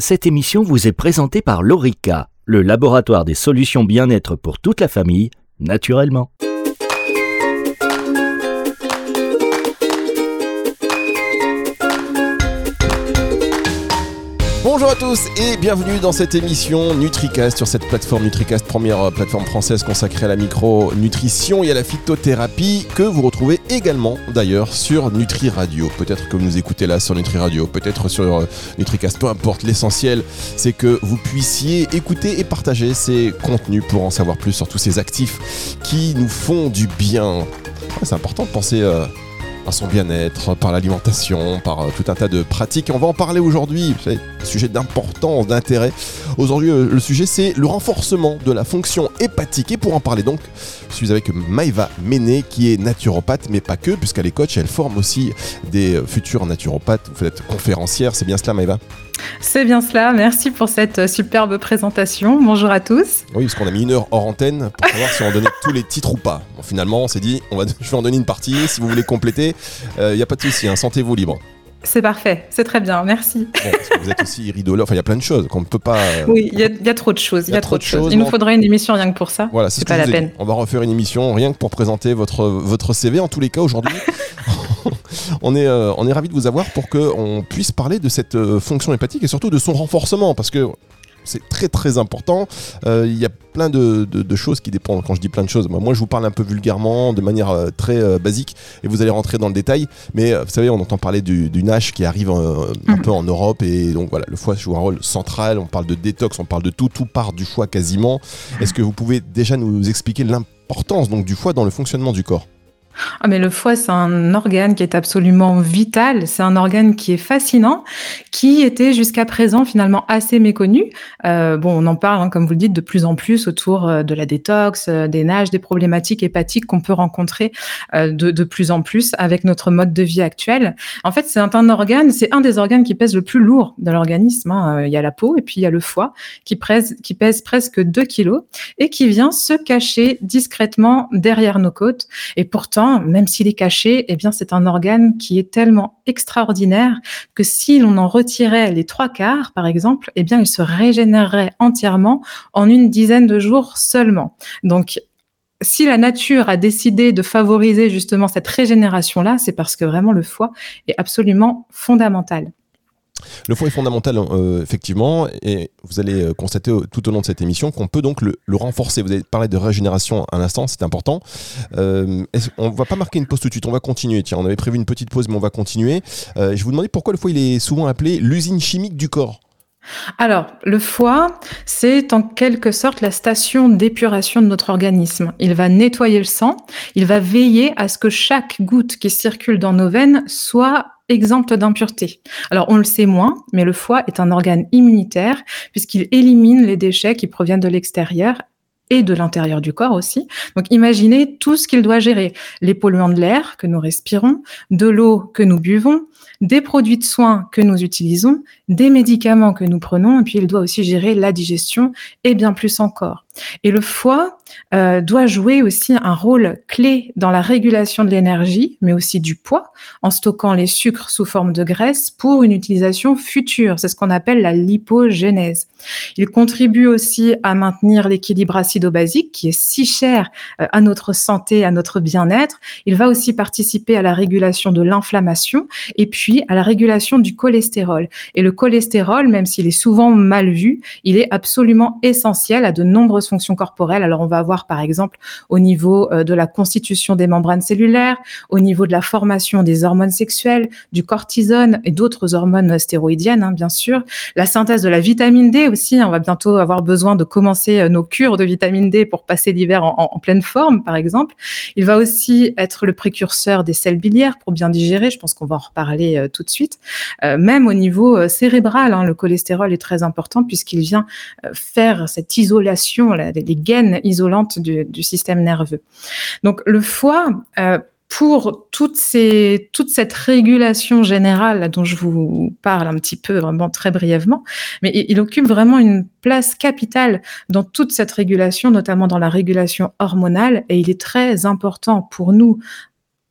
Cette émission vous est présentée par Lorica, le laboratoire des solutions bien-être pour toute la famille, naturellement. Bonjour à tous et bienvenue dans cette émission NutriCast sur cette plateforme NutriCast, première euh, plateforme française consacrée à la micronutrition et à la phytothérapie que vous retrouvez également d'ailleurs sur Nutri Radio. Peut-être que vous nous écoutez là sur Nutri Radio, peut-être sur euh, NutriCast, peu importe. L'essentiel, c'est que vous puissiez écouter et partager ces contenus pour en savoir plus sur tous ces actifs qui nous font du bien. c'est important de penser euh, par son bien-être, par l'alimentation, par euh, tout un tas de pratiques. on va en parler aujourd'hui, c'est un sujet d'importance, d'intérêt. Aujourd'hui, euh, le sujet, c'est le renforcement de la fonction hépatique. Et pour en parler donc, je suis avec Maïva Méné, qui est naturopathe, mais pas que, puisqu'elle est coach, elle forme aussi des euh, futurs naturopathes. Vous êtes conférencière, c'est bien cela Maïva? C'est bien cela. Merci pour cette superbe présentation. Bonjour à tous. Oui, parce qu'on a mis une heure hors antenne pour savoir si on donnait tous les titres ou pas. Bon, finalement, on s'est dit, on va, je vais en donner une partie. Si vous voulez compléter, il euh, n'y a pas de souci. Hein, Sentez-vous libre. C'est parfait, c'est très bien, merci. vous êtes aussi iridoleur, enfin il y a plein de choses qu'on ne peut pas. Euh, oui, il y, a trop de choses. Il y a trop de choses. Il nous faudrait une émission rien que pour ça. Voilà, c'est pas la peine. On va refaire une émission rien que pour présenter votre votre CV. En tous les cas, aujourd'hui, on est euh, on est ravi de vous avoir pour qu'on puisse parler de cette fonction hépatique et surtout de son renforcement, parce que c'est très très important. Euh, il y a plein de, choses qui dépendent. Quand je dis plein de choses, moi, je vous parle un peu vulgairement, de manière euh, très euh, basique, et vous allez rentrer dans le détail. Mais vous savez, on entend parler du, du NASH qui arrive un mm. peu en Europe, et donc voilà, le foie joue un rôle central. On parle de détox, on parle de tout, tout part du foie quasiment. Est-ce que vous pouvez déjà nous expliquer l'importance donc du foie dans le fonctionnement du corps? Ah, mais le foie, c'est un organe qui est absolument vital. C'est un organe qui est fascinant, qui était jusqu'à présent finalement assez méconnu. Euh, bon, on en parle, hein, comme vous le dites, de plus en plus autour euh, de la détox, euh, des nages, des problématiques hépatiques qu'on peut rencontrer de, de, plus en plus avec notre mode de vie actuel. En fait, c'est un, organe, c'est un des organes qui pèse le plus lourd de l'organisme. Hein. Il y a la peau et puis il y a le foie qui pèse, qui pèse presque 2 kilos et qui vient se cacher discrètement derrière nos côtes. Et pourtant, même s'il est caché, eh bien, c'est un organe qui est tellement extraordinaire que si l'on en retirait les trois quarts, par exemple, eh bien, il se régénérerait entièrement en une dizaine de jours seulement. Donc, si la nature a décidé de favoriser justement cette régénération-là, c'est parce que vraiment le foie est absolument fondamental. Le foie est fondamental, euh, effectivement, et vous allez euh, constater tout au long de cette émission qu'on peut donc le, renforcer. Vous avez parlé de régénération un instant, c'est important. Euh, on ne va pas marquer une pause tout de suite, on va continuer. Tiens, on avait prévu une petite pause, mais on va continuer. je vous demandais pourquoi le foie est souvent appelé l'usine chimique du corps. Alors, le foie, c'est en quelque sorte la station d'épuration de notre organisme. Il va nettoyer le sang, il va veiller à ce que chaque goutte qui circule dans nos veines soit exempte d'impureté. Alors on le sait moins, mais le foie est un organe immunitaire puisqu'il élimine les déchets qui proviennent de l'extérieur et de l'intérieur du corps aussi. Donc imaginez tout ce qu'il doit gérer. Les polluants de l'air que nous respirons, de l'eau que nous buvons, des produits de soins que nous utilisons, des médicaments que nous prenons, et puis il doit aussi gérer la digestion et bien plus encore. Et le foie euh, doit jouer aussi un rôle clé dans la régulation de l'énergie, mais aussi du poids, en stockant les sucres sous forme de graisse pour une utilisation future. C'est ce qu'on appelle la lipogénèse. Il contribue aussi à maintenir l'équilibre acido-basique qui est si cher euh, à notre santé, à notre bien-être. Il va aussi participer à la régulation de l'inflammation et puis à la régulation du cholestérol. Et le cholestérol, même s'il est souvent mal vu, il est absolument essentiel à de fonctions corporelles. Alors on va avoir par exemple au niveau euh, de la constitution des membranes cellulaires, au niveau de la formation des hormones sexuelles, du cortisone et d'autres hormones stéroïdiennes, hein, bien sûr, la synthèse de la vitamine D aussi. On va bientôt avoir besoin de commencer euh, nos cures de vitamine D pour passer l'hiver en, pleine forme, par exemple. Il va aussi être le précurseur des sels biliaires pour bien digérer. Je pense qu'on va en reparler euh, tout de suite. même au niveau cérébral, hein, le cholestérol est très important puisqu'il vient faire cette isolation, les gaines isolantes du, système nerveux. Donc le foie, euh, pour toute cette régulation générale dont je vous parle un petit peu, vraiment très brièvement, mais il, occupe vraiment une place capitale dans toute cette régulation, notamment dans la régulation hormonale, et il est très important pour nous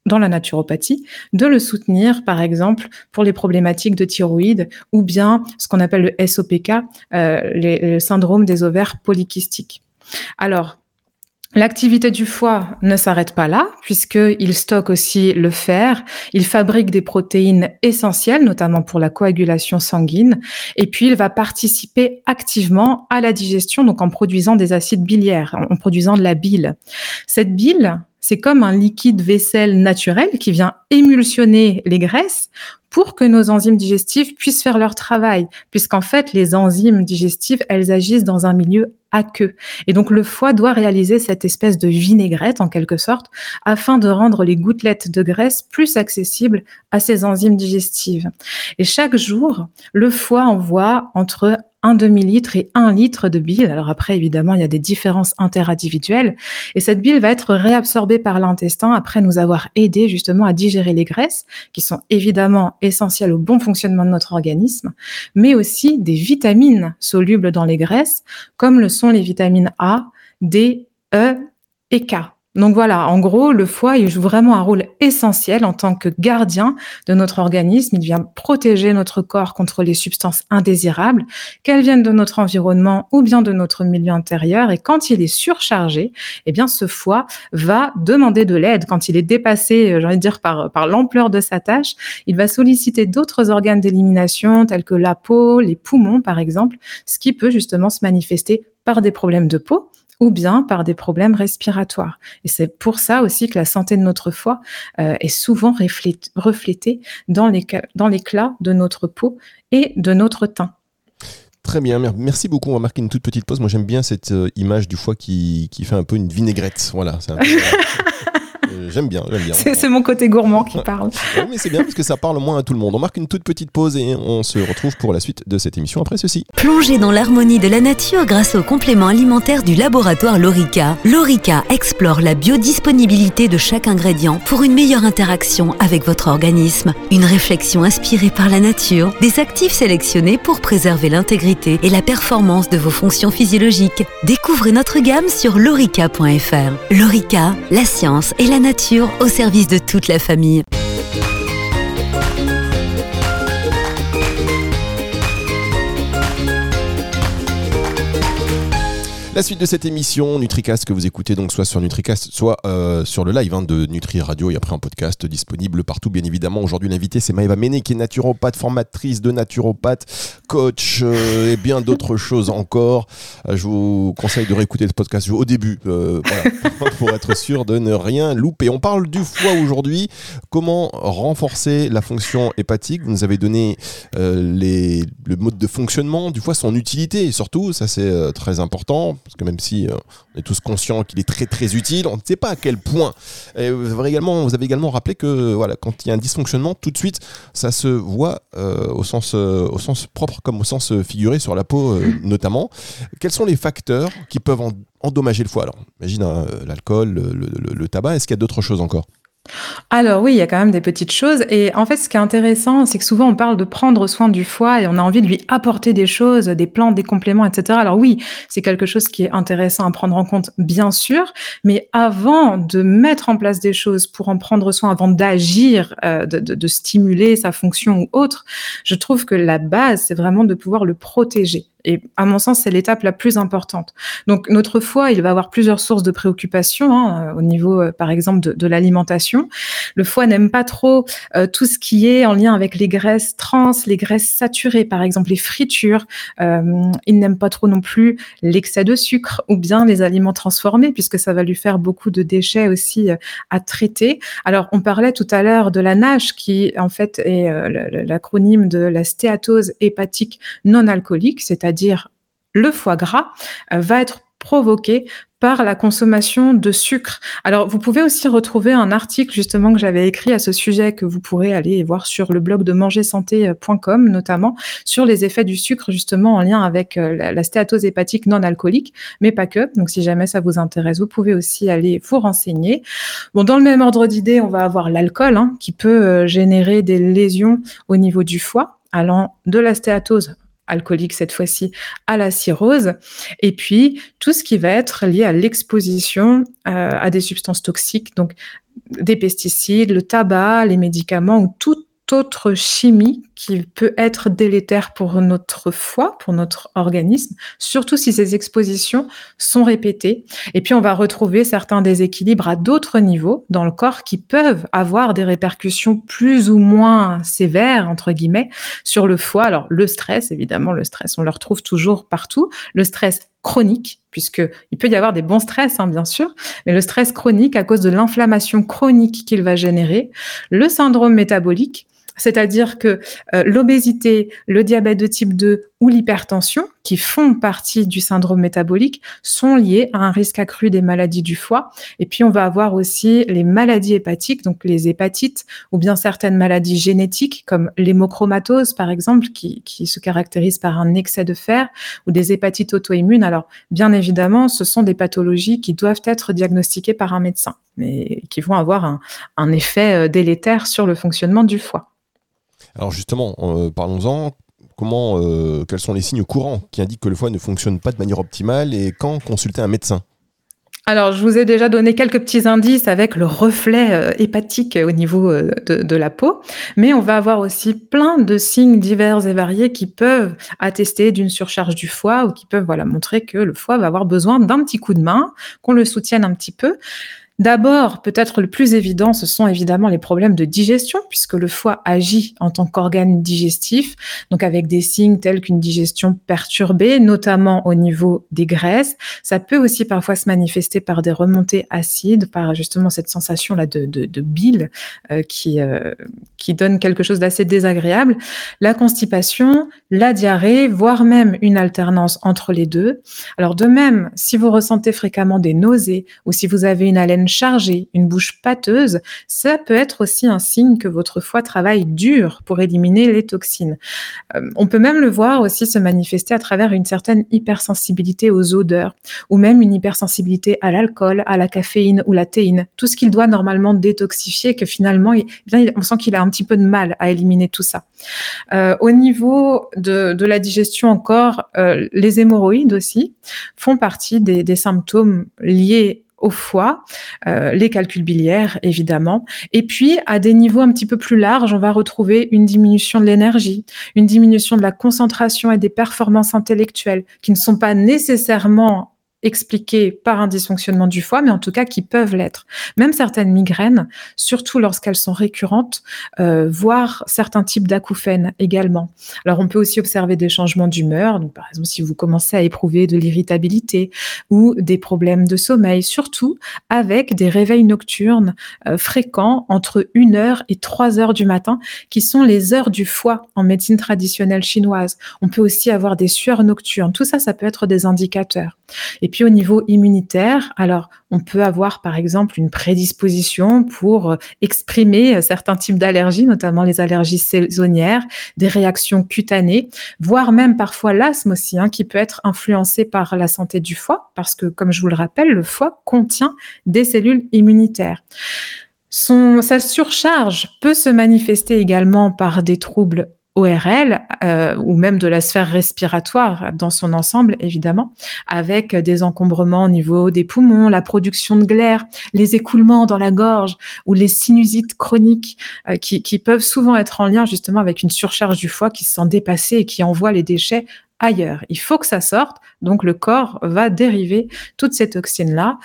dans la naturopathie, de le soutenir, par exemple, pour les problématiques de thyroïde ou bien ce qu'on appelle le SOPK, euh, le syndrome des ovaires polykystiques. Alors, L'activité du foie ne s'arrête pas là, puisqu'il stocke aussi le fer, il fabrique des protéines essentielles, notamment pour la coagulation sanguine, et puis il va participer activement à la digestion, donc en produisant des acides biliaires, en produisant de la bile. Cette bile, c'est comme un liquide vaisselle naturel qui vient émulsionner les graisses pour que nos enzymes digestives puissent faire leur travail, puisqu'en fait, les enzymes digestives, elles agissent dans un milieu aqueux. Et donc, le foie doit réaliser cette espèce de vinaigrette, en quelque sorte, afin de rendre les gouttelettes de graisse plus accessibles à ces enzymes digestives. Et chaque jour, le foie envoie entre un demi-litre et un litre de bile. Alors après, évidemment, il y a des différences interindividuelles. Et cette bile va être réabsorbée par l'intestin après nous avoir aidé justement à digérer les graisses, qui sont évidemment essentielles au bon fonctionnement de notre organisme, mais aussi des vitamines solubles dans les graisses, comme le sont les vitamines A, D, E et K. Donc voilà, en gros, le foie, il joue vraiment un rôle essentiel en tant que gardien de notre organisme. Il vient protéger notre corps contre les substances indésirables, qu'elles viennent de notre environnement ou bien de notre milieu intérieur. Et quand il est surchargé, eh bien, ce foie va demander de l'aide. Quand il est dépassé, euh, j'ai envie dire, par l'ampleur de sa tâche, il va solliciter d'autres organes d'élimination tels que la peau, les poumons, par exemple, ce qui peut justement se manifester par des problèmes de peau ou bien par des problèmes respiratoires. Et c'est pour ça aussi que la santé de notre foie euh, est souvent reflétée dans l'éclat de notre peau et de notre teint. Très bien, merci beaucoup. On va marquer une toute petite pause. Moi, j'aime bien cette euh, image du foie qui, qui, fait un peu une vinaigrette. Voilà, c'est un peu, j'aime bien, j'aime bien. C'est mon côté gourmand qui parle. oui, mais c'est bien parce que ça parle moins à tout le monde. On marque une toute petite pause et on se retrouve pour la suite de cette émission après ceci. Plongez dans l'harmonie de la nature grâce aux compléments alimentaires du laboratoire Lorica. Lorica explore la biodisponibilité de chaque ingrédient pour une meilleure interaction avec votre organisme. Une réflexion inspirée par la nature, des actifs sélectionnés pour préserver l'intégrité et la performance de vos fonctions physiologiques. Découvrez notre gamme sur lorica.fr. Lorica, la science et la nature au service de toute la famille. La suite de cette émission, NutriCast, que vous écoutez donc soit sur NutriCast, soit euh, sur le live hein, de Nutri Radio et après un podcast disponible partout, bien évidemment. Aujourd'hui, l'invité, c'est Maëva Méné, qui est naturopathe, formatrice de naturopathe, coach euh, et bien d'autres choses encore. Euh, je vous conseille de réécouter le podcast au début, pour être sûr de ne rien louper. On parle du foie aujourd'hui. Comment renforcer la fonction hépatique? Vous nous avez donné le mode de fonctionnement du foie, son utilité et surtout, ça c'est très important parce que même si euh, on est tous conscients qu'il est très très utile, on ne sait pas à quel point. vous, avez également, vous avez également rappelé que voilà, quand il y a un dysfonctionnement, tout de suite, ça se voit euh, au, sens, euh, au sens propre comme au sens figuré sur la peau notamment. Quels sont les facteurs qui peuvent endommager le foie? Alors, imagine l'alcool, le tabac, est-ce qu'il y a d'autres choses encore? Alors oui, il y a quand même des petites choses. Et en fait, ce qui est intéressant, c'est que souvent on parle de prendre soin du foie et on a envie de lui apporter des choses, des plantes, des compléments, etc. Alors oui, c'est quelque chose qui est intéressant à prendre en compte, bien sûr. Mais avant de mettre en place des choses pour en prendre soin, avant d'agir, euh, de, de, stimuler sa fonction ou autre, je trouve que la base, c'est vraiment de pouvoir le protéger. Et à mon sens, c'est l'étape la plus importante. Donc notre foie, il va avoir plusieurs sources de préoccupation hein, au niveau, euh, par exemple, de, l'alimentation. Le foie n'aime pas trop euh, tout ce qui est en lien avec les graisses trans, les graisses saturées, par exemple les fritures. Euh, il n'aime pas trop non plus l'excès de sucre ou bien les aliments transformés, puisque ça va lui faire beaucoup de déchets aussi euh, à traiter. Alors on parlait tout à l'heure de la NASH, qui en fait est l'acronyme de la stéatose hépatique non alcoolique, c'est-à-dire c'est-à-dire le foie gras, euh, va être provoqué par la consommation de sucre. Alors, vous pouvez aussi retrouver un article justement que j'avais écrit à ce sujet que vous pourrez aller voir sur le blog de mangersanté.com notamment sur les effets du sucre justement en lien avec euh, la, stéatose hépatique non alcoolique, mais pas que. Donc, si jamais ça vous intéresse, vous pouvez aussi aller vous renseigner. Bon, dans le même ordre d'idée, on va avoir l'alcool hein, qui peut euh, générer des lésions au niveau du foie allant de la stéatose alcoolique cette fois-ci à la cirrhose, et puis tout ce qui va être lié à l'exposition euh, à des substances toxiques, donc des pesticides, le tabac, les médicaments ou tout autre chimie qui peut être délétère pour notre foie, pour notre organisme, surtout si ces expositions sont répétées. Et puis, on va retrouver certains déséquilibres à d'autres niveaux dans le corps qui peuvent avoir des répercussions plus ou moins sévères, entre guillemets, sur le foie. Alors, le stress, évidemment, le stress, on le retrouve toujours partout. Le stress chronique, puisque il peut y avoir des bons stress, hein, bien sûr, mais le stress chronique à cause de l'inflammation chronique qu'il va générer, le syndrome métabolique, c'est-à-dire que euh, l'obésité, le diabète de type 2 ou l'hypertension, qui font partie du syndrome métabolique, sont liés à un risque accru des maladies du foie. Et puis, on va avoir aussi les maladies hépatiques, donc les hépatites, ou bien certaines maladies génétiques, comme l'hémochromatose, par exemple, qui, se caractérise par un excès de fer, ou des hépatites auto-immunes. Alors, bien évidemment, ce sont des pathologies qui doivent être diagnostiquées par un médecin, mais qui vont avoir un, un effet euh, délétère sur le fonctionnement du foie. Alors justement, euh, parlons-en. Comment, euh, quels sont les signes courants qui indiquent que le foie ne fonctionne pas de manière optimale et quand consulter un médecin? Alors, je vous ai déjà donné quelques petits indices avec le reflet euh, hépatique au niveau de, la peau, mais on va avoir aussi plein de signes divers et variés qui peuvent attester d'une surcharge du foie ou qui peuvent montrer que le foie va avoir besoin d'un petit coup de main, qu'on le soutienne un petit peu. D'abord, peut-être le plus évident, ce sont évidemment les problèmes de digestion, puisque le foie agit en tant qu'organe digestif, donc avec des signes tels qu'une digestion perturbée, notamment au niveau des graisses. Ça peut aussi parfois se manifester par des remontées acides, par justement cette sensation-là de, de, bile euh, qui, euh, qui donne quelque chose d'assez désagréable. La constipation, la diarrhée, voire même une alternance entre les deux. Alors de même, si vous ressentez fréquemment des nausées ou si vous avez une haleine chargée, une bouche pâteuse, ça peut être aussi un signe que votre foie travaille dur pour éliminer les toxines. Euh, on peut même le voir aussi se manifester à travers une certaine hypersensibilité aux odeurs ou même une hypersensibilité à l'alcool, à la caféine ou la théine, tout ce qu'il doit normalement détoxifier que finalement, eh on sent qu'il a un petit peu de mal à éliminer tout ça. Euh, au niveau de, la digestion encore, euh, les hémorroïdes aussi font partie des, des symptômes liés au foie, euh, les calculs biliaires évidemment, et puis à des niveaux un petit peu plus larges, on va retrouver une diminution de l'énergie, une diminution de la concentration et des performances intellectuelles qui ne sont pas nécessairement expliquées par un dysfonctionnement du foie, mais en tout cas qui peuvent l'être. Même certaines migraines, surtout lorsqu'elles sont récurrentes, euh, voire certains types d'acouphènes également. Alors on peut aussi observer des changements d'humeur, par exemple si vous commencez à éprouver de l'irritabilité ou des problèmes de sommeil, surtout avec des réveils nocturnes euh, fréquents entre 1 heure et 3 heures du matin, qui sont les heures du foie en médecine traditionnelle chinoise. On peut aussi avoir des sueurs nocturnes. Tout ça, ça peut être des indicateurs. Puis au niveau immunitaire, alors on peut avoir par exemple une prédisposition pour euh, exprimer euh, certains types d'allergies, notamment les allergies saisonnières, des réactions cutanées, voire même parfois l'asthme aussi, hein, qui peut être influencé par la santé du foie, parce que comme je vous le rappelle, le foie contient des cellules immunitaires. Sa surcharge peut se manifester également par des troubles ORL euh, ou même de la sphère respiratoire dans son ensemble, évidemment, avec des encombrements au niveau des poumons, la production de glaire, les écoulements dans la gorge ou les sinusites chroniques euh, qui, qui peuvent souvent être en lien justement avec une surcharge du foie qui se sent dépassée et qui envoie les déchets ailleurs. Il faut que ça sorte, donc le corps va dériver toutes ces toxines-là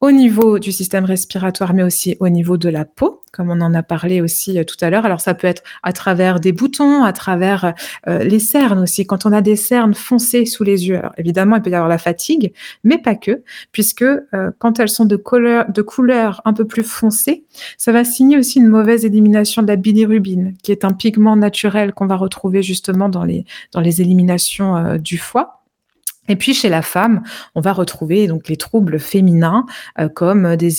au niveau du système respiratoire, mais aussi au niveau de la peau, comme on en a parlé aussi euh, tout à l'heure. Alors ça peut être à travers des boutons, à travers euh, les cernes aussi. Quand on a des cernes foncées sous les yeux, évidemment, il peut y avoir la fatigue, mais pas que, puisque euh, quand elles sont de couleur, un peu plus foncée, ça va signer aussi une mauvaise élimination de la bilirubine, qui est un pigment naturel qu'on va retrouver justement dans les, dans les éliminations du foie. Et puis chez la femme, on va retrouver donc les troubles féminins euh, comme des,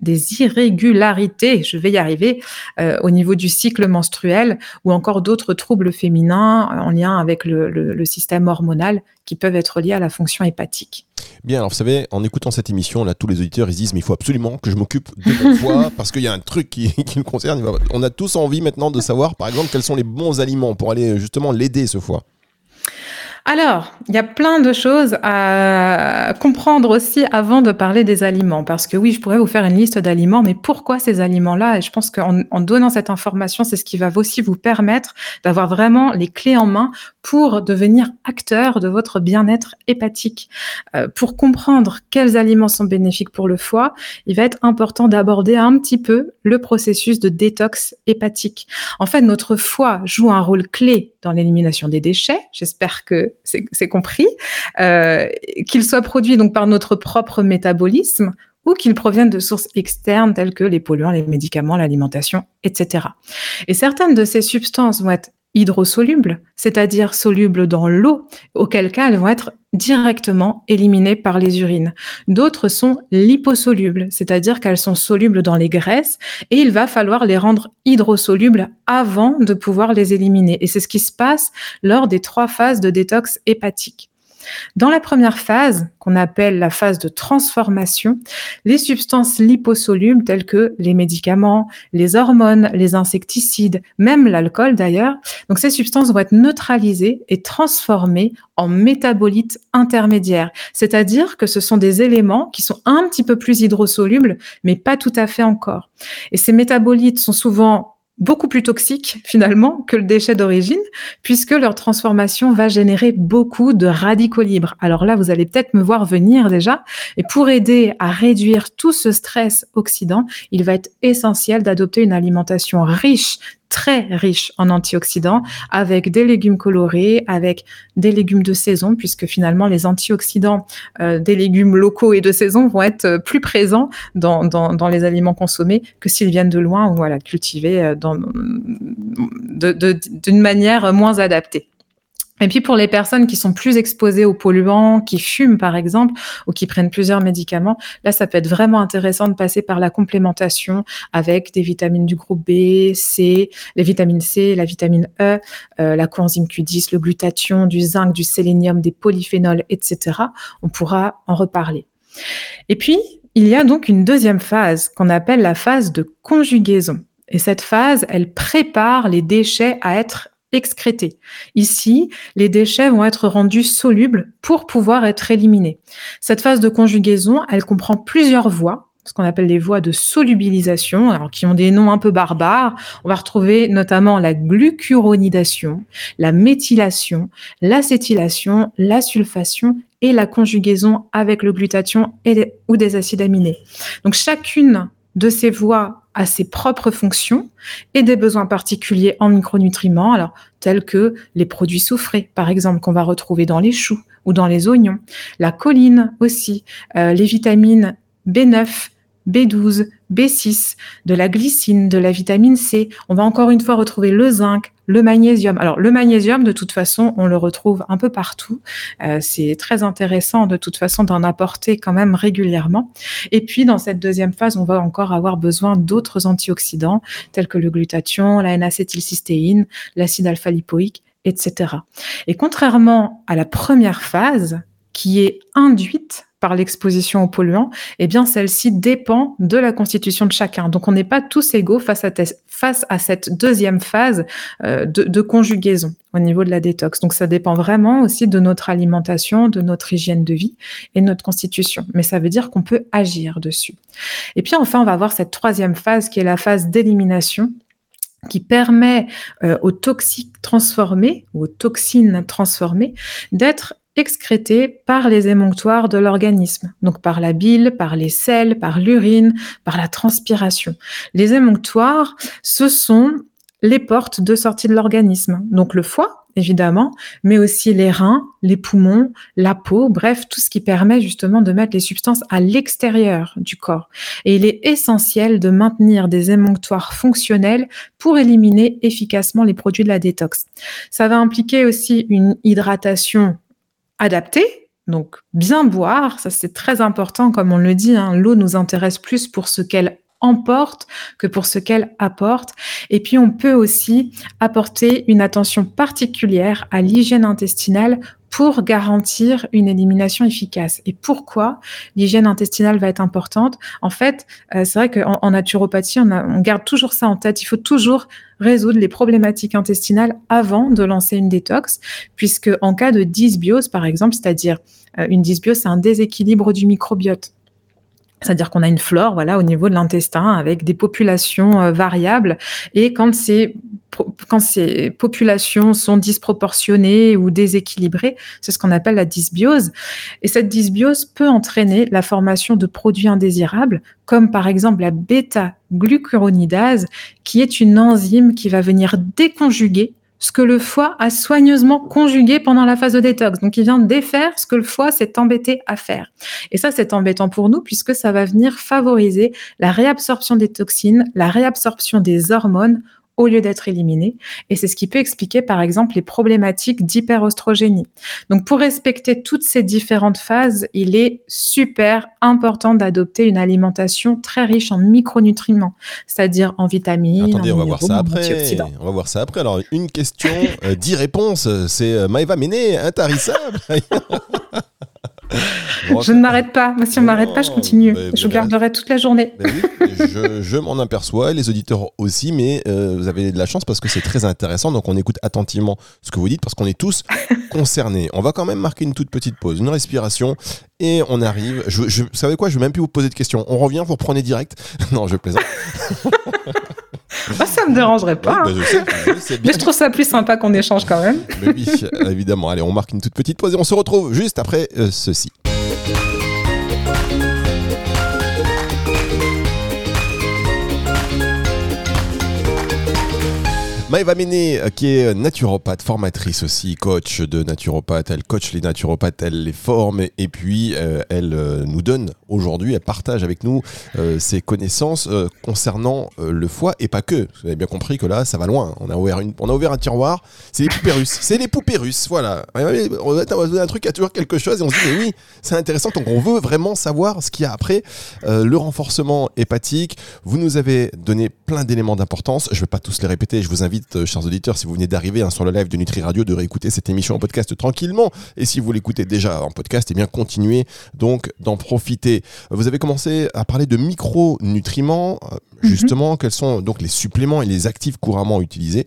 des, irrégularités, je vais y arriver, euh, au niveau du cycle menstruel ou encore d'autres troubles féminins euh, en lien avec le, système hormonal qui peuvent être liés à la fonction hépatique. Bien, alors vous savez, en écoutant cette émission, là, tous les auditeurs, ils disent, mais il faut absolument que je m'occupe de mon foie parce qu'il y a un truc qui, qui me concerne. On a tous envie maintenant de savoir, par exemple, quels sont les bons aliments pour aller justement l'aider, ce foie. Alors, il y a plein de choses à comprendre aussi avant de parler des aliments. Parce que oui, je pourrais vous faire une liste d'aliments, mais pourquoi ces aliments-là? Et je pense qu'en en donnant cette information, c'est ce qui va aussi vous permettre d'avoir vraiment les clés en main pour devenir acteur de votre bien-être hépatique. Euh, pour comprendre quels aliments sont bénéfiques pour le foie, il va être important d'aborder un petit peu le processus de détox hépatique. En fait, notre foie joue un rôle clé dans l'élimination des déchets. J'espère que c'est compris. Euh, qu'il soit produit donc par notre propre métabolisme ou qu'il provienne de sources externes telles que les polluants, les médicaments, l'alimentation, etc. Et certaines de ces substances vont être hydrosolubles, c'est-à-dire solubles dans l'eau, auquel cas elles vont être directement éliminées par les urines. D'autres sont liposolubles, c'est-à-dire qu'elles sont solubles dans les graisses et il va falloir les rendre hydrosolubles avant de pouvoir les éliminer. Et c'est ce qui se passe lors des trois phases de détox hépatique. Dans la première phase, qu'on appelle la phase de transformation, les substances liposolubles telles que les médicaments, les hormones, les insecticides, même l'alcool d'ailleurs, donc ces substances vont être neutralisées et transformées en métabolites intermédiaires, c'est-à-dire que ce sont des éléments qui sont un petit peu plus hydrosolubles, mais pas tout à fait encore. Et ces métabolites sont souvent beaucoup plus toxiques finalement que le déchet d'origine, puisque leur transformation va générer beaucoup de radicaux libres. Alors là, vous allez peut-être me voir venir déjà, et pour aider à réduire tout ce stress oxydant, il va être essentiel d'adopter une alimentation riche très riche en antioxydants, avec des légumes colorés, avec des légumes de saison, puisque finalement les antioxydants euh, des légumes locaux et de saison vont être euh, plus présents dans, les aliments consommés que s'ils viennent de loin ou voilà, cultivés euh, d'une manière moins adaptée. Et puis pour les personnes qui sont plus exposées aux polluants, qui fument par exemple, ou qui prennent plusieurs médicaments, là ça peut être vraiment intéressant de passer par la complémentation avec des vitamines du groupe B, C, les vitamines C, la vitamine E, euh, la coenzyme Q10, le glutathion, du zinc, du sélénium, des polyphénols, etc. On pourra en reparler. Et puis, il y a donc une deuxième phase qu'on appelle la phase de conjugaison. Et cette phase, elle prépare les déchets à être excrétés. Ici, les déchets vont être rendus solubles pour pouvoir être éliminés. Cette phase de conjugaison, elle comprend plusieurs voies ce qu'on appelle les voies de solubilisation, alors qui ont des noms un peu barbares. On va retrouver notamment la glucuronidation, la méthylation, l'acétylation, la sulfation et la conjugaison avec le glutathion et ou des acides aminés. Donc chacune de ces voies a ses propres fonctions et des besoins particuliers en micronutriments, alors tels que les produits soufrés, par exemple, qu'on va retrouver dans les choux ou dans les oignons, la choline aussi, euh, les vitamines B9, B12, B6, de la glycine, de la vitamine C. On va encore une fois retrouver le zinc, le magnésium. Alors le magnésium, de toute façon, on le retrouve un peu partout. Euh, c'est très intéressant de toute façon d'en apporter quand même régulièrement. Et puis dans cette deuxième phase, on va encore avoir besoin d'autres antioxydants tels que le glutathion, la N-acétylcystéine, l'acide alpha-lipoïque, etc. Et contrairement à la première phase, qui est induite par l'exposition aux polluants, eh bien celle-ci dépend de la constitution de chacun. Donc on n'est pas tous égaux face à, cette deuxième phase euh, de, conjugaison au niveau de la détox. Donc ça dépend vraiment aussi de notre alimentation, de notre hygiène de vie et notre constitution. Mais ça veut dire qu'on peut agir dessus. Et puis enfin, on va avoir cette troisième phase qui est la phase d'élimination qui permet euh, aux toxiques transformés, aux toxines transformées, d'être excrétés par les émonctoires de l'organisme, donc par la bile, par les selles, par l'urine, par la transpiration. Les émonctoires, ce sont les portes de sortie de l'organisme, donc le foie, évidemment, mais aussi les reins, les poumons, la peau, bref, tout ce qui permet justement de mettre les substances à l'extérieur du corps. Et il est essentiel de maintenir des émonctoires fonctionnels pour éliminer efficacement les produits de la détox. Ça va impliquer aussi une hydratation adapté. Donc, bien boire, ça c'est très important, comme on le dit, hein, l'eau nous intéresse plus pour ce qu'elle emporte que pour ce qu'elle apporte. Et puis, on peut aussi apporter une attention particulière à l'hygiène intestinale pour garantir une élimination efficace. Et pourquoi l'hygiène intestinale va être importante? En fait, euh, c'est vrai qu'en en naturopathie, on, garde toujours ça en tête. Il faut toujours résoudre les problématiques intestinales avant de lancer une détox, puisque en cas de dysbiose, par exemple, c'est-à-dire euh, une dysbiose, c'est un déséquilibre du microbiote. C'est-à-dire qu'on a une flore, voilà, au niveau de l'intestin avec des populations euh, variables. Et quand ces, quand ces populations sont disproportionnées ou déséquilibrées, c'est ce qu'on appelle la dysbiose. Et cette dysbiose peut entraîner la formation de produits indésirables, comme par exemple la bêta-glucuronidase, qui est une enzyme qui va venir déconjuguer ce que le foie a soigneusement conjugué pendant la phase de détox. Donc, il vient défaire ce que le foie s'est embêté à faire. Et ça, c'est embêtant pour nous puisque ça va venir favoriser la réabsorption des toxines, la réabsorption des hormones au lieu d'être éliminé. Et c'est ce qui peut expliquer, par exemple, les problématiques d'hyperostrogénie. Donc, pour respecter toutes ces différentes phases, il est super important d'adopter une alimentation très riche en micronutriments, c'est-à-dire en vitamines. Attendez, on va voir ça après. On va voir ça après. Alors, une question, euh, dix réponses. C'est euh, Maëva Méné, intarissable. je ne m'arrête pas. Moi, si on ne m'arrête pas, je continue. je garderai toute la journée. je, m'en aperçois, les auditeurs aussi, mais euh, vous avez de la chance parce que c'est très intéressant. Donc, on écoute attentivement ce que vous dites parce qu'on est tous concernés. On va quand même marquer une toute petite pause, une respiration, et on arrive. Je, vous savez quoi? Je ne vais même plus vous poser de questions. On revient, vous reprenez direct. non, je plaisante. Moi, ça me dérangerait pas. Bah, hein. Mais je trouve ça plus sympa qu'on échange quand même. Mais oui, évidemment. Allez, on marque une toute petite pause et on se retrouve juste après euh, ceci. Maëva Méné, euh, qui est naturopathe, formatrice aussi, coach de naturopathe. Elle coach les naturopathes, elle les forme et puis euh, elle euh, nous donne aujourd'hui, elle partage avec nous ses connaissances concernant le foie et pas que. Vous avez bien compris que là, ça va loin. On a ouvert, on a ouvert un tiroir, c'est les poupées russes. C'est les poupées russes, voilà. On a un truc, a toujours quelque chose et on se dit, mais oui, c'est intéressant. Donc on veut vraiment savoir ce qu'il y a après. le renforcement hépatique, vous nous avez donné plein d'éléments d'importance. Je ne vais pas tous les répéter, je vous invite euh, chers auditeurs, si vous venez d'arriver hein, sur le live de Nutri Radio, de réécouter cette émission en podcast tranquillement. Et si vous l'écoutez déjà en podcast, eh bien continuez donc d'en profiter. Vous avez commencé à parler de micronutriments, euh, mhm. justement, quels sont donc les suppléments et les actifs couramment utilisés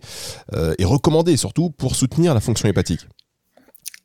euh, et recommandés surtout pour soutenir la fonction hépatique?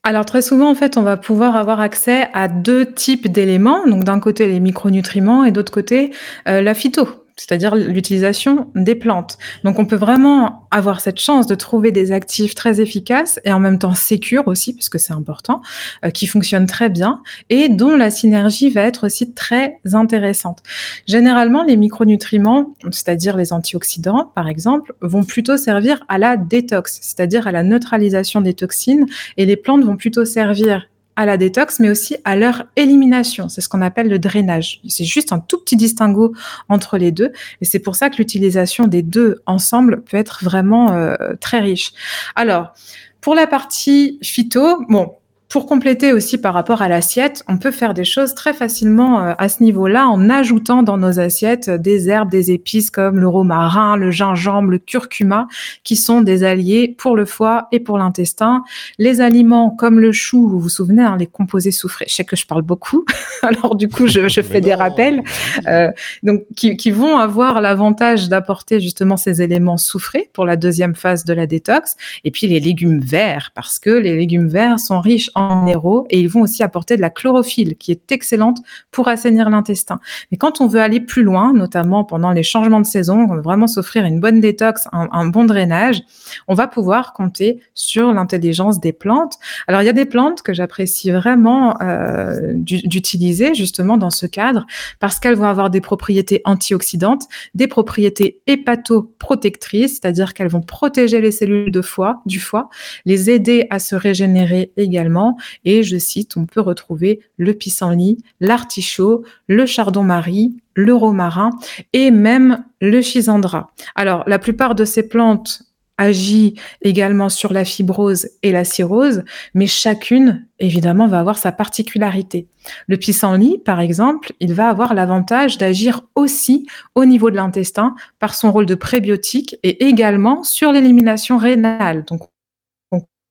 Alors très souvent, en fait, on va pouvoir avoir accès à deux types d'éléments. Donc d'un côté les micronutriments et d'autre côté la phyto c'est-à-dire l'utilisation des plantes. Donc on peut vraiment avoir cette chance de trouver des actifs très efficaces et en même temps sécures aussi, puisque c'est important, euh, qui fonctionnent très bien et dont la synergie va être aussi très intéressante. Généralement, les micronutriments, c'est-à-dire les antioxydants par exemple, vont plutôt servir à la détox, c'est-à-dire à la neutralisation des toxines et les plantes vont plutôt servir à la détox, mais aussi à leur élimination. C'est ce qu'on appelle le drainage. C'est juste un tout petit distinguo entre les deux. Et c'est pour ça que l'utilisation des deux ensemble peut être vraiment euh, très riche. Alors, pour la partie phyto, bon, pour compléter aussi par rapport à l'assiette, on peut faire des choses très facilement euh, à ce niveau-là en ajoutant dans nos assiettes des herbes, des épices comme le romarin, le gingembre, le curcuma, qui sont des alliés pour le foie et pour l'intestin. Les aliments comme le chou, vous vous souvenez, hein, les composés soufrés, je sais que je parle beaucoup, alors du coup je, fais des rappels, euh, donc qui, qui, vont avoir l'avantage d'apporter justement ces éléments soufrés pour la deuxième phase de la détox, et puis les légumes verts, parce que les légumes verts sont riches en minéraux et ils vont aussi apporter de la chlorophylle qui est excellente pour assainir l'intestin. Mais quand on veut aller plus loin, notamment pendant les changements de saison, on veut vraiment s'offrir une bonne détox, un, bon drainage, on va pouvoir compter sur l'intelligence des plantes. Alors il y a des plantes que j'apprécie vraiment euh, d'utiliser justement dans ce cadre parce qu'elles vont avoir des propriétés antioxydantes, des propriétés hépatoprotectrices, c'est-à-dire qu'elles vont protéger les cellules de foie, du foie, les aider à se régénérer également et je cite, on peut retrouver le pissenlit, l'artichaut, le chardon-marie, le romarin et même le chisandra. Alors, la plupart de ces plantes agit également sur la fibrose et la cirrhose, mais chacune, évidemment, va avoir sa particularité. Le pissenlit, par exemple, il va avoir l'avantage d'agir aussi au niveau de l'intestin par son rôle de prébiotique et également sur l'élimination rénale. Donc,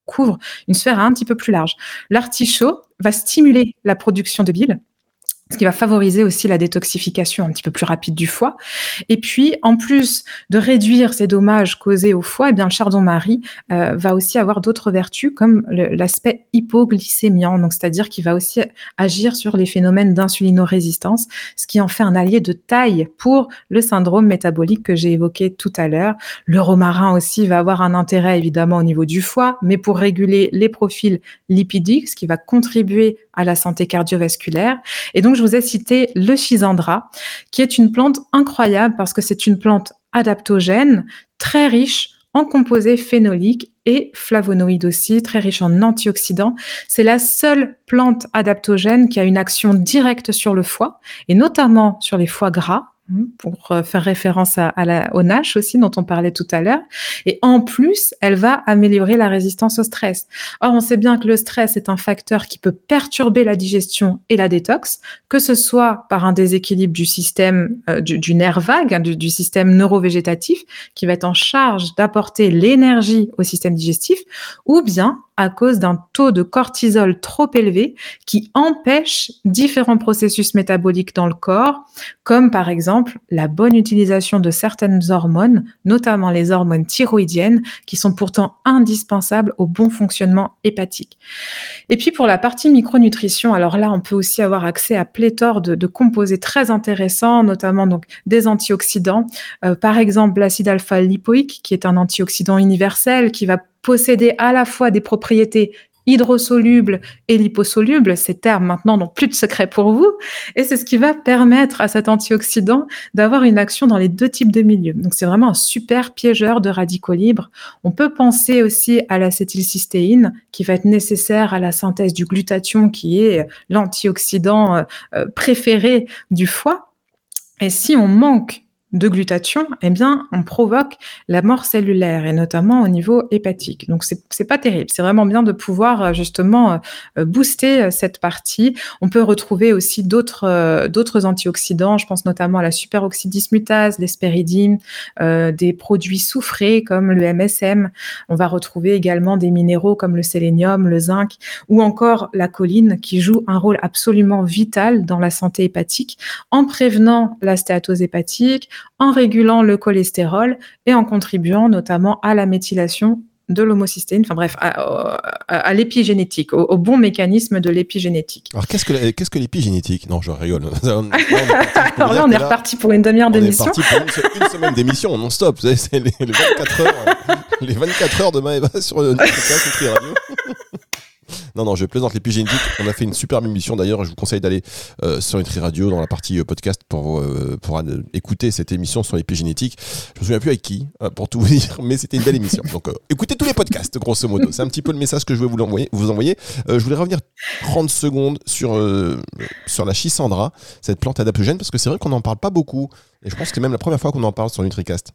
couvre une sphère un petit peu plus large. L'artichaut va stimuler la production de bile ce qui va favoriser aussi la détoxification un petit peu plus rapide du foie. Et puis, en plus de réduire ces dommages causés au foie, eh bien, le chardon-marie euh, va aussi avoir d'autres vertus comme l'aspect hypoglycémiant, donc c'est-à-dire qu'il va aussi agir sur les phénomènes d'insulinorésistance, ce qui en fait un allié de taille pour le syndrome métabolique que j'ai évoqué tout à l'heure. Le romarin aussi va avoir un intérêt évidemment au niveau du foie, mais pour réguler les profils lipidiques, ce qui va contribuer à la santé cardiovasculaire. Et donc, je vous ai cité le Schisandra, qui est une plante incroyable parce que c'est une plante adaptogène, très riche en composés phénoliques et flavonoïdes aussi, très riche en antioxydants. C'est la seule plante adaptogène qui a une action directe sur le foie, et notamment sur les foies gras, pour euh, faire référence à, la, au aussi dont on parlait tout à l'heure. Et en plus, elle va améliorer la résistance au stress. Or, on sait bien que le stress est un facteur qui peut perturber la digestion et la détox, que ce soit par un déséquilibre du système euh, du, nerf vague, hein, du système neurovégétatif, qui va être en charge d'apporter l'énergie au système digestif, ou bien à cause d'un taux de cortisol trop élevé qui empêche différents processus métaboliques dans le corps, comme par exemple la bonne utilisation de certaines hormones, notamment les hormones thyroïdiennes, qui sont pourtant indispensables au bon fonctionnement hépatique. Et puis pour la partie micronutrition, alors là, on peut aussi avoir accès à pléthore de, composés très intéressants, notamment donc des antioxydants, euh, par exemple l'acide alpha-lipoïque, qui est un antioxydant universel qui va posséder à la fois des propriétés hydrosolubles et liposolubles, ces termes maintenant n'ont plus de secret pour vous, et c'est ce qui va permettre à cet antioxydant d'avoir une action dans les deux types de milieux. Donc c'est vraiment un super piégeur de radicaux libres. On peut penser aussi à l'acétylcystéine qui va être nécessaire à la synthèse du glutathion qui est l'antioxydant euh, euh, préféré du foie. Et si on manque de glutathion, eh bien, on provoque la mort cellulaire et notamment au niveau hépatique. Donc, c'est, c'est pas terrible. C'est vraiment bien de pouvoir euh, justement euh, booster euh, cette partie. On peut retrouver aussi d'autres d'autres antioxydants. Je pense notamment à la superoxydismutase, l'espéridine, des produits soufrés comme le MSM. On va retrouver également des minéraux comme le sélénium, le zinc ou encore la choline qui joue un rôle absolument vital dans la santé hépatique en prévenant la stéatose hépatique, en régulant le cholestérol et en contribuant notamment à la méthylation de l'homocystéine, enfin bref, à, l'épigénétique, au, bon mécanisme de l'épigénétique. Alors qu'est-ce que, qu'est-ce que l'épigénétique? Non, je rigole. Alors là, on est reparti pour une demi-heure d'émission. On est reparti pour une, semaine d'émission non-stop. C'est les, 24 heures, les 24 heures de Maëva sur le Radio. Non, non, je plaisante l'épigénétique. On a fait une superbe émission d'ailleurs. Je vous conseille d'aller euh, sur Nutri Radio dans la partie euh, podcast pour, euh, pour écouter cette émission sur l'épigénétique. Je me souviens plus avec qui, pour tout vous dire, mais c'était une belle émission. Donc écoutez tous les podcasts, grosso modo. C'est un petit peu le message que je veux vous envoyer. Vous je voulais revenir 30 secondes sur, sur la Chisandra, cette plante adaptogène, parce que c'est vrai qu'on n'en parle pas beaucoup. Et je pense que c'est même la première fois qu'on en parle sur NutriCast.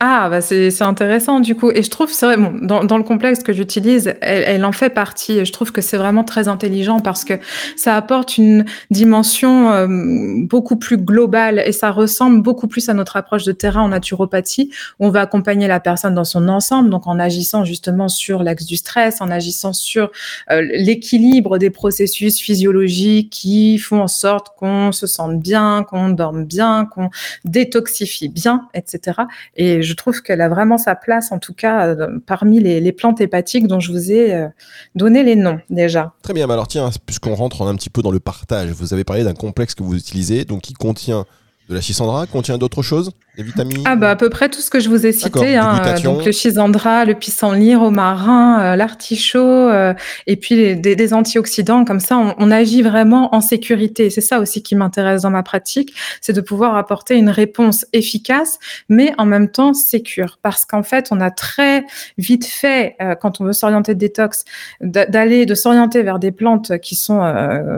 Ah, bah c'est intéressant du coup. Et je trouve, c'est vrai, bon, dans, le complexe que j'utilise, elle, en fait partie. Et je trouve que c'est vraiment très intelligent parce que ça apporte une dimension euh, beaucoup plus globale et ça ressemble beaucoup plus à notre approche de terrain en naturopathie où on va accompagner la personne dans son ensemble, donc en agissant justement sur l'axe du stress, en agissant sur euh, l'équilibre des processus physiologiques qui font en sorte qu'on se sente bien, qu'on dorme bien, qu'on détoxifie bien, etc. Et je trouve qu'elle a vraiment sa place, en tout cas, euh, parmi les, plantes hépatiques dont je vous ai euh, donné les noms déjà. Très bien, alors tiens, puisqu'on rentre un petit peu dans le partage, vous avez parlé d'un complexe que vous utilisez, donc qui contient de la chisandra, contient d'autres choses? Vitamines Ah bah à peu près tout ce que je vous ai cité. Hein, donc le chisandra, le pissenlit, romarin, euh, l'artichaut, euh, et puis des, antioxydants. Comme ça, on, agit vraiment en sécurité. C'est ça aussi qui m'intéresse dans ma pratique, c'est de pouvoir apporter une réponse efficace, mais en même temps sécure. Parce qu'en fait, on a très vite fait, euh, quand on veut s'orienter de détox, d'aller, de s'orienter vers des plantes qui sont,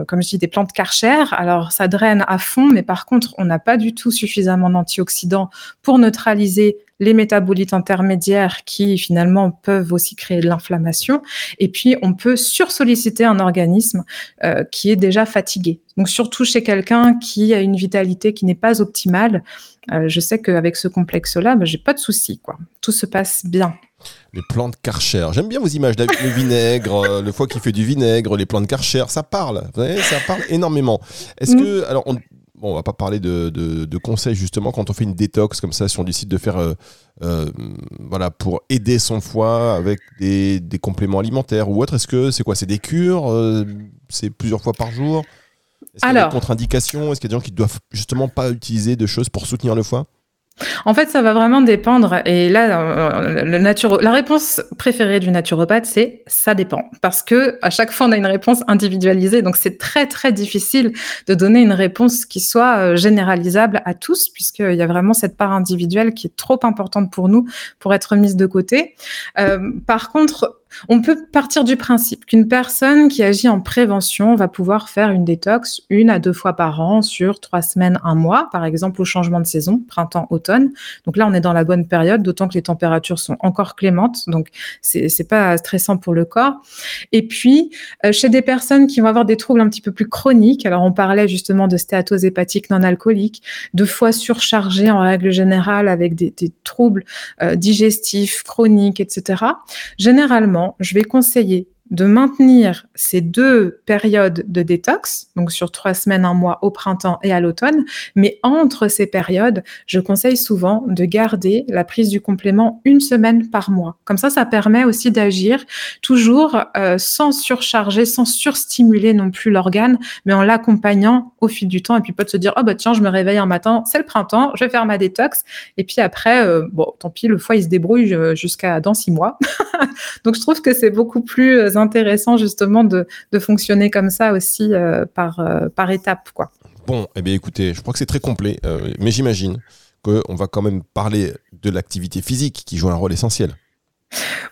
comme je dis, des plantes karcher. Alors ça draine à fond, mais par contre, on n'a pas du tout suffisamment d'antioxydants pour neutraliser les métabolites intermédiaires qui finalement peuvent aussi créer de l'inflammation. Et puis, on peut sursolliciter un organisme euh, qui est déjà fatigué. Donc, surtout chez quelqu'un qui a une vitalité qui n'est pas optimale, euh, je sais qu'avec ce complexe-là, ben, j'ai pas de souci, quoi. Tout se passe bien. Les plantes Karcher. J'aime bien vos images avec le vinaigre, euh, le foie qui fait du vinaigre, les plantes Karcher. Ça parle. Vous voyez, ça parle énormément. Est-ce mm. que, alors, on, bon, on va pas parler de, conseils justement quand on fait une détox comme ça, si on décide de faire, euh, euh, voilà, pour aider son foie avec des, compléments alimentaires ou autre. Est-ce que c'est quoi? C'est des cures C'est plusieurs fois par jour? Est-ce qu'il y a des contre-indications? Est-ce qu'il y a des gens qui doivent justement pas utiliser de choses pour soutenir le foie? En fait, ça va vraiment dépendre. Et là, euh, le la réponse préférée du naturopathe, c'est ça dépend. Parce que à chaque fois, on a une réponse individualisée. Donc, c'est très, très difficile de donner une réponse qui soit euh, généralisable à tous, puisqu'il y a vraiment cette part individuelle qui est trop importante pour nous pour être mise de côté. Euh, par contre, on peut partir du principe qu'une personne qui agit en prévention va pouvoir faire une détox une à deux fois par an sur trois semaines, un mois, par exemple au changement de saison, printemps-automne. Donc là, on est dans la bonne période, d'autant que les températures sont encore clémentes, donc c'est c'est pas stressant pour le corps. Et puis euh, chez des personnes qui vont avoir des troubles un petit peu plus chroniques, alors on parlait justement de stéatose hépatique non alcoolique, de foie surchargé en règle générale avec des, troubles euh, digestifs chroniques, etc. Généralement je vais conseiller de maintenir ces deux périodes de détox, donc sur trois semaines, un mois au printemps et à l'automne, mais entre ces périodes, je conseille souvent de garder la prise du complément une semaine par mois. Comme ça, ça permet aussi d'agir toujours euh, sans surcharger, sans surstimuler non plus l'organe, mais en l'accompagnant au fil du temps et puis pas de se dire oh bah tiens je me réveille un matin, c'est le printemps, je vais faire ma détox et puis après euh, bon tant pis le foie il se débrouille euh, jusqu'à dans six mois. donc je trouve que c'est beaucoup plus intéressant justement de, fonctionner comme ça aussi euh, par, euh, par étape. Quoi. Bon, eh bien écoutez, je crois que c'est très complet, euh, mais j'imagine qu'on va quand même parler de l'activité physique qui joue un rôle essentiel.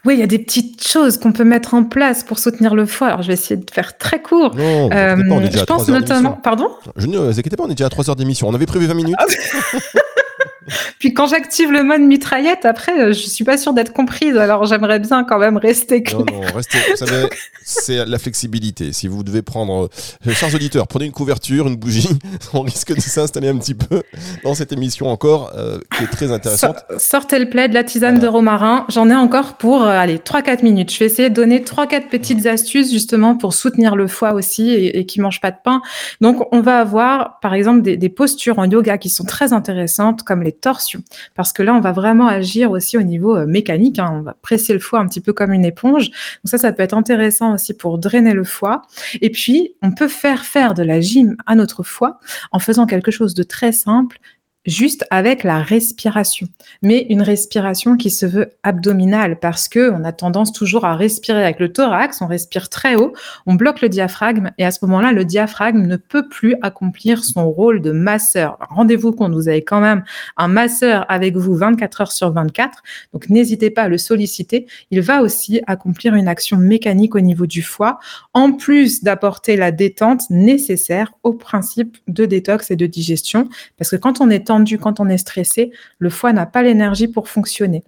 Oui, il y a des petites choses qu'on peut mettre en place pour soutenir le foie. Alors, je vais essayer de faire très court. Non, on est déjà je pense notamment. Pardon? Je ne vous inquiétez pas, on est déjà à 3 heures d'émission. On avait prévu 20 minutes. Puis quand j'active le mode mitraillette, après, euh, je suis pas sûre d'être comprise. Alors j'aimerais bien quand même rester clair. Non, non, restez. Vous savez, c'est la flexibilité. Si vous devez prendre, euh, chers auditeurs, prenez une couverture, une bougie. On risque de s'installer un petit peu dans cette émission encore, euh, qui est très intéressante. sortez le plaid, la tisane de romarin. J'en ai encore pour, allez, 3-4 minutes. Je vais essayer de donner 3-4 petites astuces justement pour soutenir le foie aussi et, et qui mange pas de pain. Donc on va avoir, par exemple, des, des postures en yoga qui sont très intéressantes, comme les torsion. Parce que là, on va vraiment agir aussi au niveau euh, mécanique. Hein. On va presser le foie un petit peu comme une éponge. Donc ça, ça peut être intéressant aussi pour drainer le foie. Et puis, on peut faire faire de la gym à notre foie en faisant quelque chose de très simple juste avec la respiration, mais une respiration qui se veut abdominale parce que on a tendance toujours à respirer avec le thorax, on respire très haut, on bloque le diaphragme et à ce moment-là, le diaphragme ne peut plus accomplir son rôle de masseur. Rendez-vous compte, vous avez quand même un masseur avec vous 24 heures sur 24, donc n'hésitez pas à le solliciter. Il va aussi accomplir une action mécanique au niveau du foie, en plus d'apporter la détente nécessaire au principe de détox et de digestion, parce que quand on est quand on est stressé, le foie n'a pas l'énergie pour fonctionner.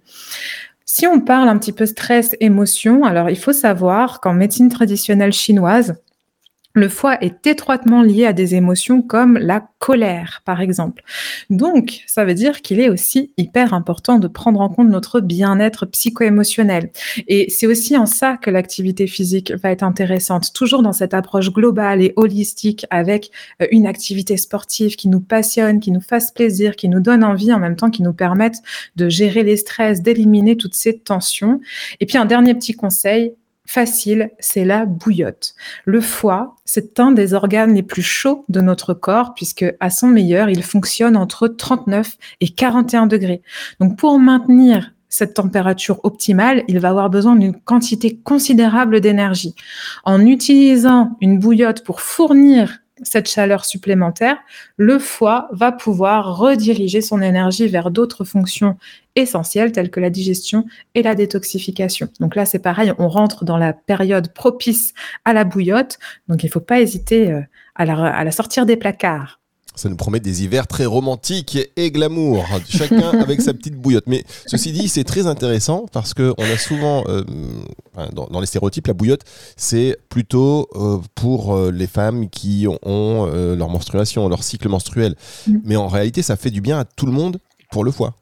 Si on parle un petit peu stress, émotion, alors il faut savoir qu'en médecine traditionnelle chinoise, le foie est étroitement lié à des émotions comme la colère, par exemple. Donc, ça veut dire qu'il est aussi hyper important de prendre en compte notre bien-être psycho-émotionnel. Et c'est aussi en ça que l'activité physique va être intéressante, toujours dans cette approche globale et holistique avec euh, une activité sportive qui nous passionne, qui nous fasse plaisir, qui nous donne envie, en même temps qui nous permette de gérer les stress, d'éliminer toutes ces tensions. Et puis, un dernier petit conseil, facile, c'est la bouillotte. Le foie, c'est un des organes les plus chauds de notre corps puisque à son meilleur, il fonctionne entre 39 et 41 degrés. Donc pour maintenir cette température optimale, il va avoir besoin d'une quantité considérable d'énergie. En utilisant une bouillotte pour fournir cette chaleur supplémentaire, le foie va pouvoir rediriger son énergie vers d'autres fonctions essentielles telles que la digestion et la détoxification. Donc là, c'est pareil, on rentre dans la période propice à la bouillotte, donc il ne faut pas hésiter euh, à la, sortir des placards. Ça nous promet des hivers très romantiques et glamour, chacun avec sa petite bouillotte. Mais ceci dit, c'est très intéressant parce que on a souvent, euh, dans, dans les stéréotypes, la bouillotte, c'est plutôt euh, pour euh, les femmes qui ont leur menstruation, leur cycle menstruel. Mm. Mais en réalité, ça fait du bien à tout le monde pour le foie.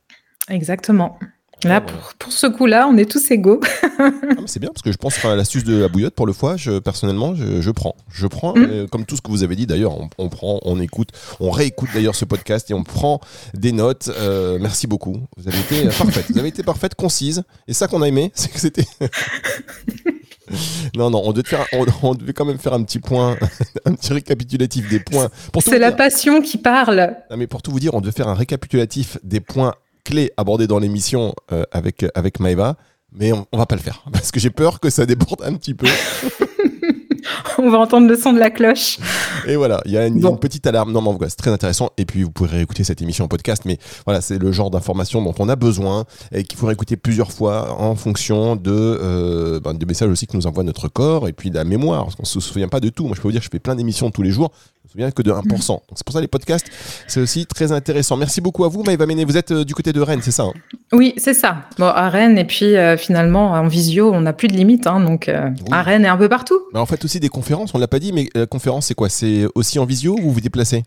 Exactement. Là, Ah, pour, pour ce coup-là, on est tous égaux. Ah, c'est bien parce que je pense à l'astuce de la bouillotte pour le foie. Je, personnellement, je, je prends. Je prends, Mm. euh, comme tout ce que vous avez dit d'ailleurs, on, on prend, on écoute, on réécoute d'ailleurs ce podcast et on prend des notes. Euh, merci beaucoup. Vous avez été euh, parfaite. Vous avez été parfaite, concise. Et ça qu'on a aimé, c'est que c'était. non, non, on devait, faire, on, on devait quand même faire un petit point, un petit récapitulatif des points. C'est la passion qui parle. non, mais pour tout vous dire, on devait faire un récapitulatif des points clés abordés dans l'émission euh, avec, avec Maëva, mais on, on va pas le faire parce que j'ai peur que ça déborde un petit peu. On va entendre le son de la cloche. Et voilà, il y a une, Bon. une petite alarme. Non, mais c'est très intéressant. Et puis, vous pourrez réécouter cette émission en podcast. Mais voilà, c'est le genre d'information dont on a besoin et qu'il faut réécouter plusieurs fois en fonction de, euh, ben, de messages aussi que nous envoie notre corps et puis de la mémoire. Parce qu'on se souvient pas de tout. Moi, je peux vous dire, je fais plein d'émissions tous les jours. Souviens que de 1%. Donc, c'est pour ça les podcasts, c'est aussi très intéressant. Merci beaucoup à vous, Maëva Méné. Vous êtes euh, du côté de Rennes, c'est ça hein? Oui, c'est ça. Bon, à Rennes, et puis euh, finalement, en visio, on n'a plus de limite. hein, donc, euh, Oui. à Rennes et un peu partout. Bah, En fait, aussi des conférences, on l'a pas dit, mais la conférence, c'est quoi? C'est aussi en visio ou vous vous déplacez?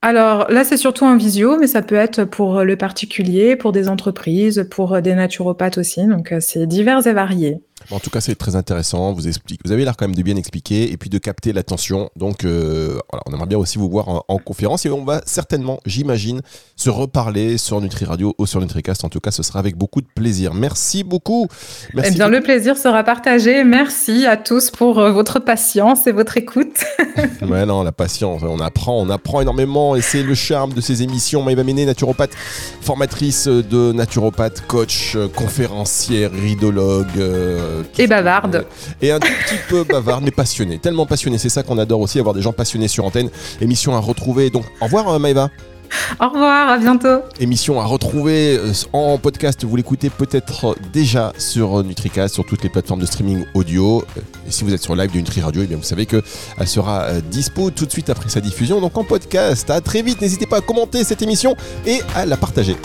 Alors là, c'est surtout en visio, mais ça peut être pour le particulier, pour des entreprises, pour des naturopathes aussi. Donc, c'est divers et varié. En tout cas, c'est très intéressant. Vous, explique, vous avez l'air quand même de bien expliquer et puis de capter l'attention. Donc, euh, voilà, on aimerait bien aussi vous voir en, en conférence et on va certainement, j'imagine, se reparler sur Nutri Radio ou sur NutriCast. En tout cas, ce sera avec beaucoup de plaisir. Merci beaucoup. Merci. eh bien, le plaisir sera partagé. Merci à tous pour euh, votre patience et votre écoute. Ouais, non, la patience, on apprend, on apprend énormément et c'est le charme de ces émissions. Maïva Méné, naturopathe, formatrice de naturopathe, coach, euh, conférencière, ridologue. euh, Et ce que- bavarde. Et un tout petit peu bavarde, mais passionnée. Tellement passionnée. C'est ça qu'on adore aussi, avoir des gens passionnés sur antenne. Émission à retrouver. Donc, au revoir, euh, Maïva. Au revoir, à bientôt. Émission à retrouver euh, en podcast. Vous l'écoutez peut-être déjà sur euh, NutriCast, sur toutes les plateformes de streaming audio. Euh, Et si vous êtes sur live de Nutri Radio, eh bien vous savez que elle sera euh, dispo tout de suite après sa diffusion. Donc en podcast. À très vite. N'hésitez pas à commenter cette émission et à la partager.